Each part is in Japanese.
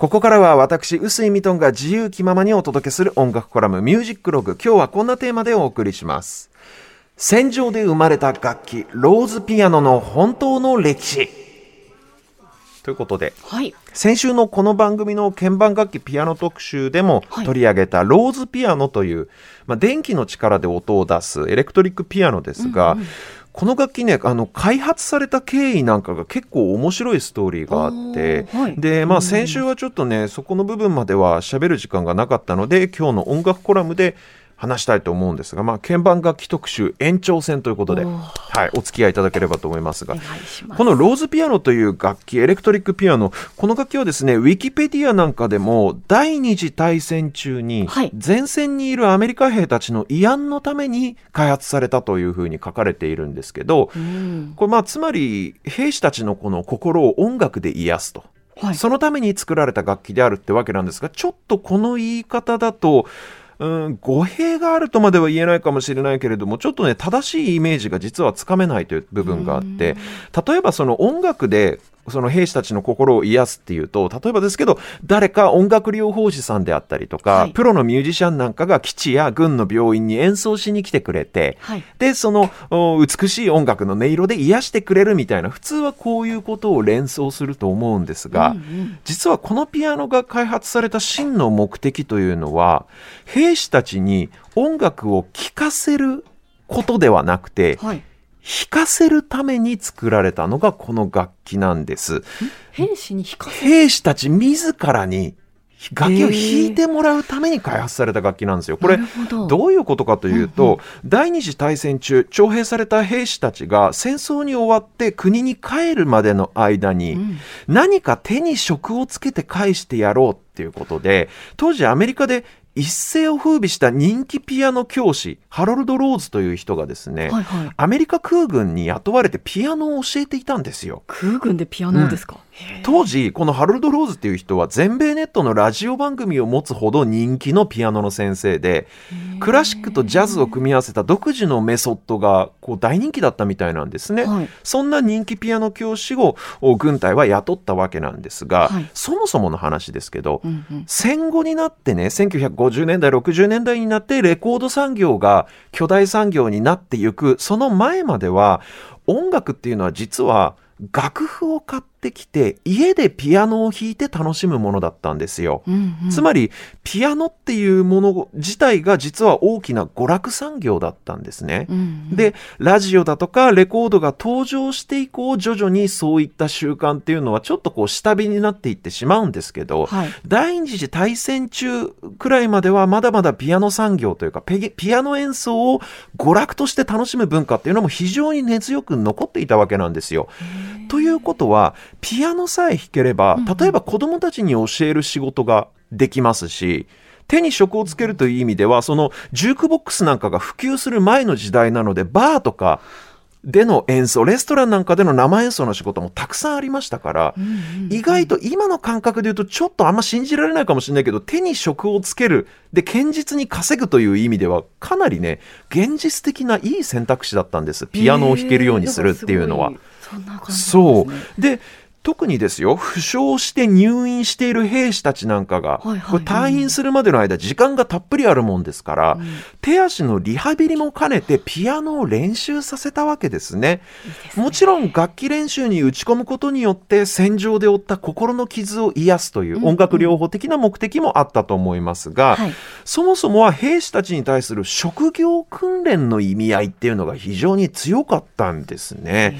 ここからは私、臼井ミトンが自由気ままにお届けする音楽コラムミュージックログ。今日はこんなテーマでお送りします。戦場で生まれた楽器、ローズピアノの本当の歴史。ということで、はい、先週のこの番組の鍵盤楽器ピアノ特集でも取り上げたローズピアノという、まあ、電気の力で音を出すエレクトリックピアノですが、うんうんこの楽器ねあの開発された経緯なんかが結構面白いストーリーがあって、はい、でまあ先週はちょっとねそこの部分までは喋る時間がなかったので今日の音楽コラムで話したいと思うんですが、まあ、鍵盤楽器特集延長戦ということで、はい、お付き合いいただければと思いますがこのローズピアノという楽器エレクトリックピアノこの楽器はですねウィキペディアなんかでも第二次大戦中に前線にいるアメリカ兵たちの慰安のために開発されたというふうに書かれているんですけど、これまあつまり兵士たちのこの心を音楽で癒すと。はい、そのために作られた楽器であるってわけなんですがちょっとこの言い方だとうん、語弊があるとまでは言えないかもしれないけれども、ちょっとね、正しいイメージが実はつかめないという部分があって、例えばその音楽でその兵士たちの心を癒すっていうと、例えばですけど、誰か音楽療法士さんであったりとか、はい、プロのミュージシャンなんかが基地や軍の病院に演奏しに来てくれて、はい、で、その美しい音楽の音色で癒してくれるみたいな、普通はこういうことを連想すると思うんですが、うんうん、実はこのピアノが開発された真の目的というのは、兵士たちに音楽を聴かせることではなくて、はい弾かせるために作られたのがこの楽器なんです。兵士に弾かせ兵士たち自らに楽器を弾いてもらうために開発された楽器なんですよ。これどういうことかというと、うんうん、第二次大戦中徴兵された兵士たちが戦争に終わって国に帰るまでの間に、何か手に職をつけて返してやろうっていうことで当時アメリカで一世を風靡した人気ピアノ教師ハロルド・ローズという人がですね、はいはい、アメリカ空軍に雇われてピアノを教えていたんですよ。空軍でピアノですか、うん、当時このハロルド・ローズっていう人は全米ネットのラジオ番組を持つほど人気のピアノの先生でクラシックとジャズを組み合わせた独自のメソッドがこう大人気だったみたいなんですね、はい、そんな人気ピアノ教師を軍隊は雇ったわけなんですが、はい、そもそもの話ですけど、うんうん、戦後になってね1950年代60年代になってレコード産業が巨大産業になっていく。その前までは音楽っていうのは実は楽譜を買ってきて家でピアノを弾いて楽しむものだったんですよ、うんうん、つまりピアノっていうもの自体が実は大きな娯楽産業だったんですね、うんうん、でラジオだとかレコードが登場して以降徐々にそういった習慣っていうのはちょっとこう下火になっていってしまうんですけど、はい、第二次大戦中くらいまではまだまだピアノ産業というかピアノ演奏を娯楽として楽しむ文化っていうのも非常に根強く残っていたわけなんですよ。ということはピアノさえ弾ければ例えば子どもたちに教える仕事ができますし、手に職をつけるという意味ではそのジュークボックスなんかが普及する前の時代なのでバーとかでの演奏レストランなんかでの生演奏の仕事もたくさんありましたから、意外と今の感覚で言うとちょっとあんま信じられないかもしれないけど手に職をつけるで堅実に稼ぐという意味ではかなりね現実的ないい選択肢だったんです。ピアノを弾けるようにするっていうのは。そう。で特にですよ負傷して入院している兵士たちなんかが、はいはい、退院するまでの間時間がたっぷりあるもんですから、うん、手足のリハビリも兼ねてピアノを練習させたわけですね、ね、もちろん楽器練習に打ち込むことによって戦場で負った心の傷を癒すという音楽療法的な目的もあったと思いますが、うんうん、そもそもは兵士たちに対する職業訓練の意味合いっていうのが非常に強かったんですね。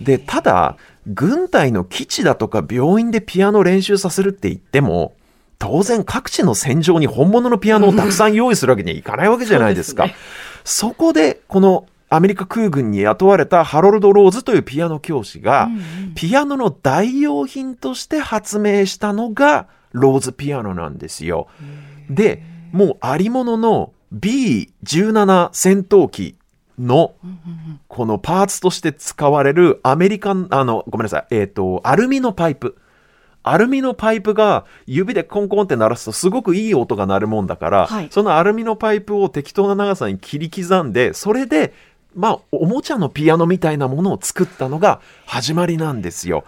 でただ軍隊の基地だとか病院でピアノ練習させるって言っても当然各地の戦場に本物のピアノをたくさん用意するわけにはいかないわけじゃないですか。そすね、そこでこのアメリカ空軍に雇われたハロルド・ローズというピアノ教師が、ピアノの代用品として発明したのがローズピアノなんですよ。で、もうありものの B17 戦闘機のこのパーツとして使われるアメリカン、あの、ごめんなさい、えっ、と、アルミのパイプ。アルミのパイプが指でコンコンって鳴らすとすごくいい音が鳴るもんだから、はいそのアルミのパイプを適当な長さに切り刻んで、それで、まあ、おもちゃのピアノみたいなものを作ったのが始まりなんですよ。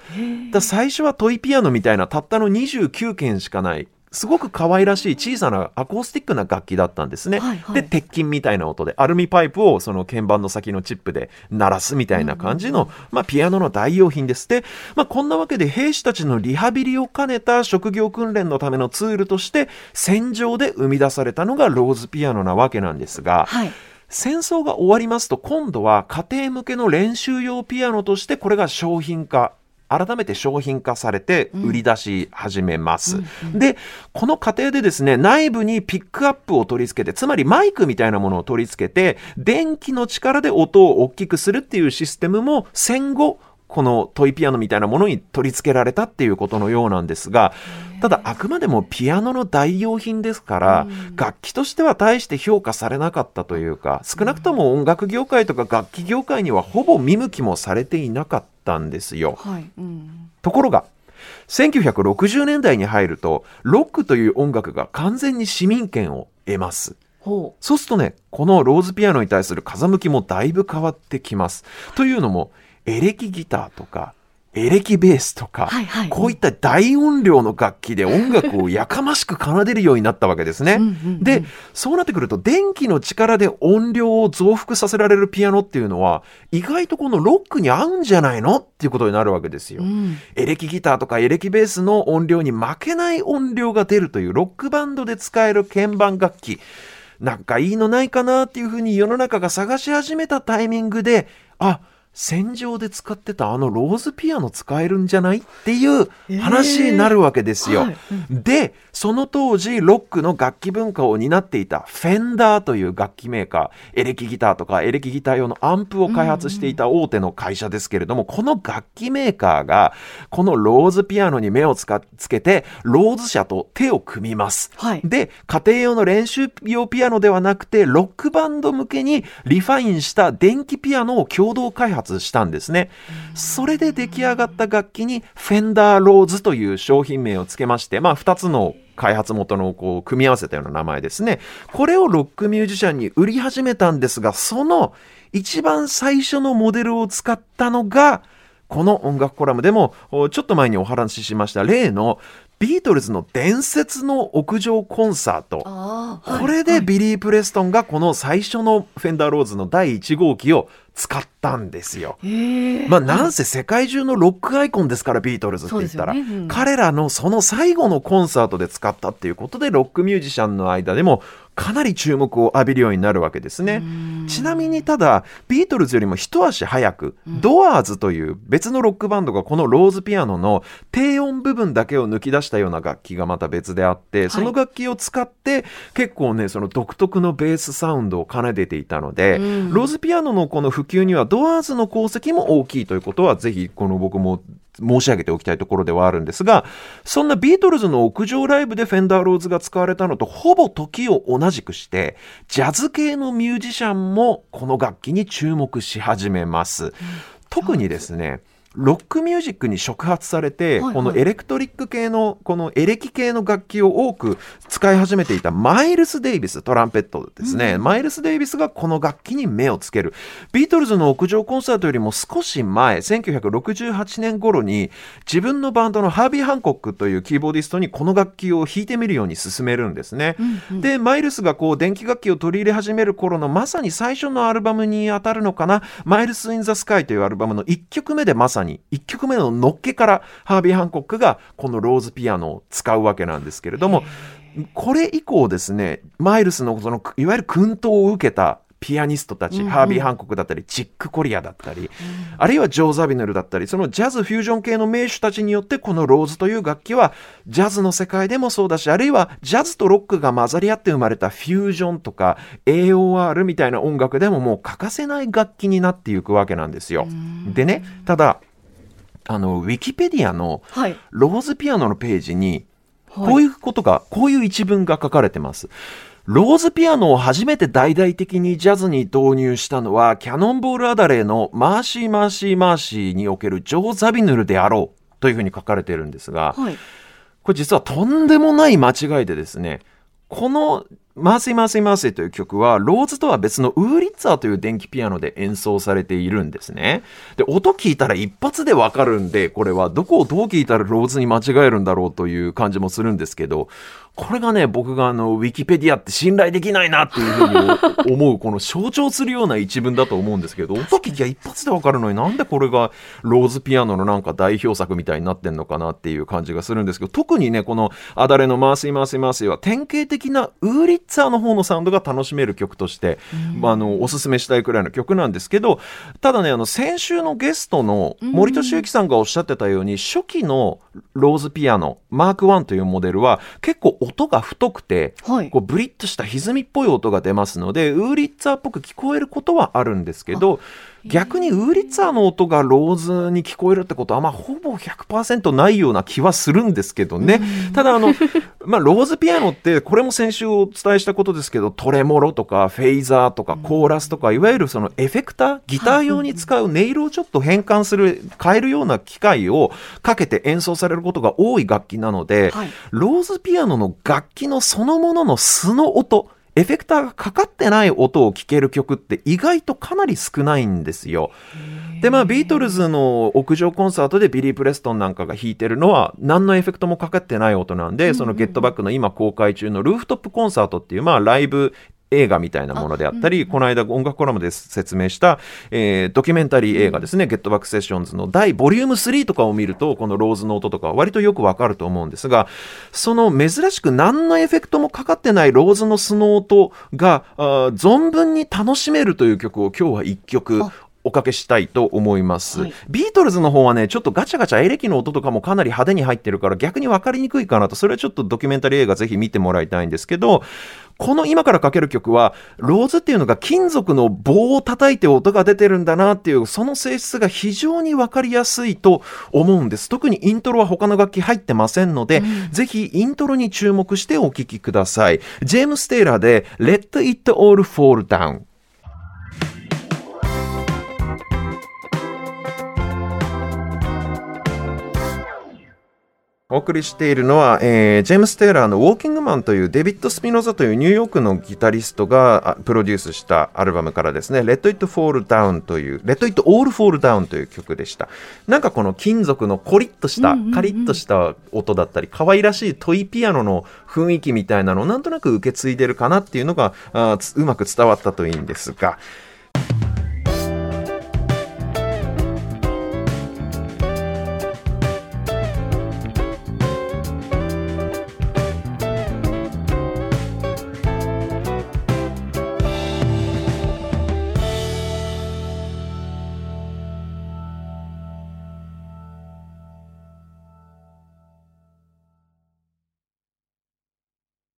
最初はトイピアノみたいなたったの29件しかない、すごく可愛らしい小さなアコースティックな楽器だったんですね。はいはいで、鉄筋みたいな音で、アルミパイプをその鍵盤の先のチップで鳴らすみたいな感じの、まあ、ピアノの代用品です。で、まあ、こんなわけで兵士たちのリハビリを兼ねた職業訓練のためのツールとして、戦場で生み出されたのがローズピアノなわけなんですが、はい。戦争が終わりますと今度は家庭向けの練習用ピアノとしてこれが商品化改めて商品化されて売り出し始めます、でこの過程でですね内部にピックアップを取り付けてつまりマイクみたいなものを取り付けて電気の力で音を大きくするっていうシステムも戦後このトイピアノみたいなものに取り付けられたっていうことのようなんですがただあくまでもピアノの代用品ですから、楽器としては大して評価されなかったというか少なくとも音楽業界とか楽器業界にはほぼ見向きもされていなかったんですよ。はい。うん。ところが1960年代に入るとロックという音楽が完全に市民権を得ます。ほそうするとね、このローズピアノに対する風向きもだいぶ変わってきます。というのも、エレキギターとか、エレキベースとか、はいはいこういった大音量の楽器で音楽をやかましく奏でるようになったわけですね。うんうんうんで、そうなってくると、電気の力で音量を増幅させられるピアノっていうのは、意外とこのロックに合うんじゃないのっていうことになるわけですよ。う。うん。エレキギターとかエレキベースの音量に負けない音量が出るというロックバンドで使える鍵盤楽器。なんかいいのないかなっていうふうに世の中が探し始めたタイミングで、あ、戦場で使ってたあのローズピアノ使えるんじゃないっていう話になるわけですよ。はいで、その当時、ロックの楽器文化を担っていたフェンダーという楽器メーカー、エレキギターとかエレキギター用のアンプを開発していた大手の会社ですけれども、この楽器メーカーが、このローズピアノに目をつかつけて、ローズ社と手を組みます。はいで、家庭用の練習用ピアノではなくて、ロックバンド向けにリファインした電気ピアノを共同開発したんですね。それで出来上がった楽器に、フェンダーローズという商品名をつけまして、まあ、二つの開発元のこう組み合わせたような名前ですね。これをロックミュージシャンに売り始めたんですが、その一番最初のモデルを使ったのが、この音楽コラムでもおちょっと前にお話ししました例のビートルズの伝説の屋上コンサート。これでビリー・プレストンがこの最初のフェンダーローズの第1号機を使ったんですよ。まあなんせ世界中のロックアイコンですからビートルズって言ったら、ねうん。彼らのその最後のコンサートで使ったっていうことでロックミュージシャンの間でもかなり注目を浴びるようになるわけですね。ちなみにただビートルズよりも一足早く、ドアーズという別のロックバンドがこのローズピアノの低音部分だけを抜き出したような楽器がまた別であって、その楽器を使って結構ねその独特のベースサウンドを奏でていたので、うん。ローズピアノのこの普及にはドアーズの功績も大きいということはぜひこの僕も申し上げておきたいところではあるんですがそんなビートルズの屋上ライブでフェンダーローズが使われたのとほぼ時を同じくしてジャズ系のミュージシャンもこの楽器に注目し始めます。特にですねロックミュージックに触発されて、はいはい。このエレクトリック系のこのエレキ系の楽器を多く使い始めていたマイルス・デイビストランペットですね、マイルス・デイビスがこの楽器に目をつける。ビートルズの屋上コンサートよりも少し前1968年頃に自分のバンドのハービー・ハンコックというキーボーディストにこの楽器を弾いてみるように勧めるんですね、でマイルスがこう電気楽器を取り入れ始める頃のまさに最初のアルバムに当たるのかな「マイルス・イン・ザ・スカイ」というアルバムの1曲目でまさに1曲目ののっけからハービー・ハンコックがこのローズピアノを使うわけなんですけれどもこれ以降ですねマイルスのそのいわゆる薫陶を受けたピアニストたち、ハービー・ハンコックだったりチック・コリアだったり、あるいはジョー・ザビヌルだったりそのジャズフュージョン系の名手たちによってこのローズという楽器はジャズの世界でもそうだしあるいはジャズとロックが混ざり合って生まれたフュージョンとか AOR みたいな音楽でももう欠かせない楽器になっていくわけなんですよ。でねただあのウィキペディアのはい。ローズピアノのページにこういうことが、こういう一文が書かれてます。ローズピアノを初めて大々的にジャズに導入したのは、キャノンボールアダレーのマーシーマーシーマーシーにおけるジョー・ザビヌルであろうというふうに書かれているんですが、はい、これ実はとんでもない間違いでですね、このマーシーマーシーマーシーという曲は、ローズとは別のウーリッツァーという電気ピアノで演奏されているんですね。で、音聞いたら一発でわかるんで、これはどこをどう聞いたらローズに間違えるんだろうという感じもするんですけど、これがね、僕があの、ウィキペディアって信頼できないなっていうふうに 思う、この象徴するような一文だと思うんですけど、音聞きは一発でわかるのになんでこれがローズピアノのなんか代表作みたいになってんのかなっていう感じがするんですけど、特にね、このアダレイのマーシーマーシーマーシーは典型的なウーリッツァーの方のサウンドが楽しめる曲として、まあ、あの、おすすめしたいくらいの曲なんですけど、ただね、あの、先週のゲストの森俊之さんがおっしゃってたように、初期のローズピアノ、マーク1というモデルは結構音が太くて、はい、こうブリッとした歪みっぽい音が出ますのでウーリッツァーっぽく聞こえることはあるんですけど逆にウーリッツァーの音がローズに聞こえるってことは、まあ、ほぼ100%ないような気はするんですけどね。ただ、あの、まあ、ローズピアノって、これも先週お伝えしたことですけど、トレモロとか、フェイザーとか、コーラスとか、いわゆるそのエフェクター、ギター用に使う音色をちょっと変換する、変えるような機械をかけて演奏されることが多い楽器なので、ローズピアノの楽器のそのものの素の音、エフェクターがかかってない音を聴ける曲って意外とかなり少ないんですよ。でまあビートルズの屋上コンサートでビリー・プレストンなんかが弾いてるのは何のエフェクトもかかってない音なんで、そのゲットバックの今公開中のルーフトップコンサートっていうまあライブ映画みたいなものであったり、この間音楽コラムで説明した、えー、ドキュメンタリー映画ですね、ゲットバックセッションズの第ボリューム3とかを見ると、このローズの音とか割とよくわかると思うんですが、その珍しく何のエフェクトもかかってないローズの素の音が、存分に楽しめるという曲を今日は1曲おかけしたいと思います、はい、ビートルズの方はねちょっとガチャガチャエレキの音とかもかなり派手に入ってるから逆に分かりにくいかなと。それはちょっとドキュメンタリー映画ぜひ見てもらいたいんですけどこの今からかける曲はローズっていうのが金属の棒を叩いて音が出てるんだなっていうその性質が非常に分かりやすいと思うんです。特にイントロは他の楽器入ってませんので、うん、ぜひイントロに注目してお聴きください。ジェームス・テイラーで Let It All Fall Down お送りしているのは、えー、ジェームス・テイラーの「ウォーキングマン」というデビッド・スピノザというニューヨークのギタリストがプロデュースしたアルバムからですね「Let It Fall Down」という「Let It All Fall Down」という曲でした。なんかこの金属のコリッとした、カリッとした音だったり可愛らしいトイピアノの雰囲気みたいなのをなんとなく受け継いでるかなっていうのがあうまく伝わったといいんですが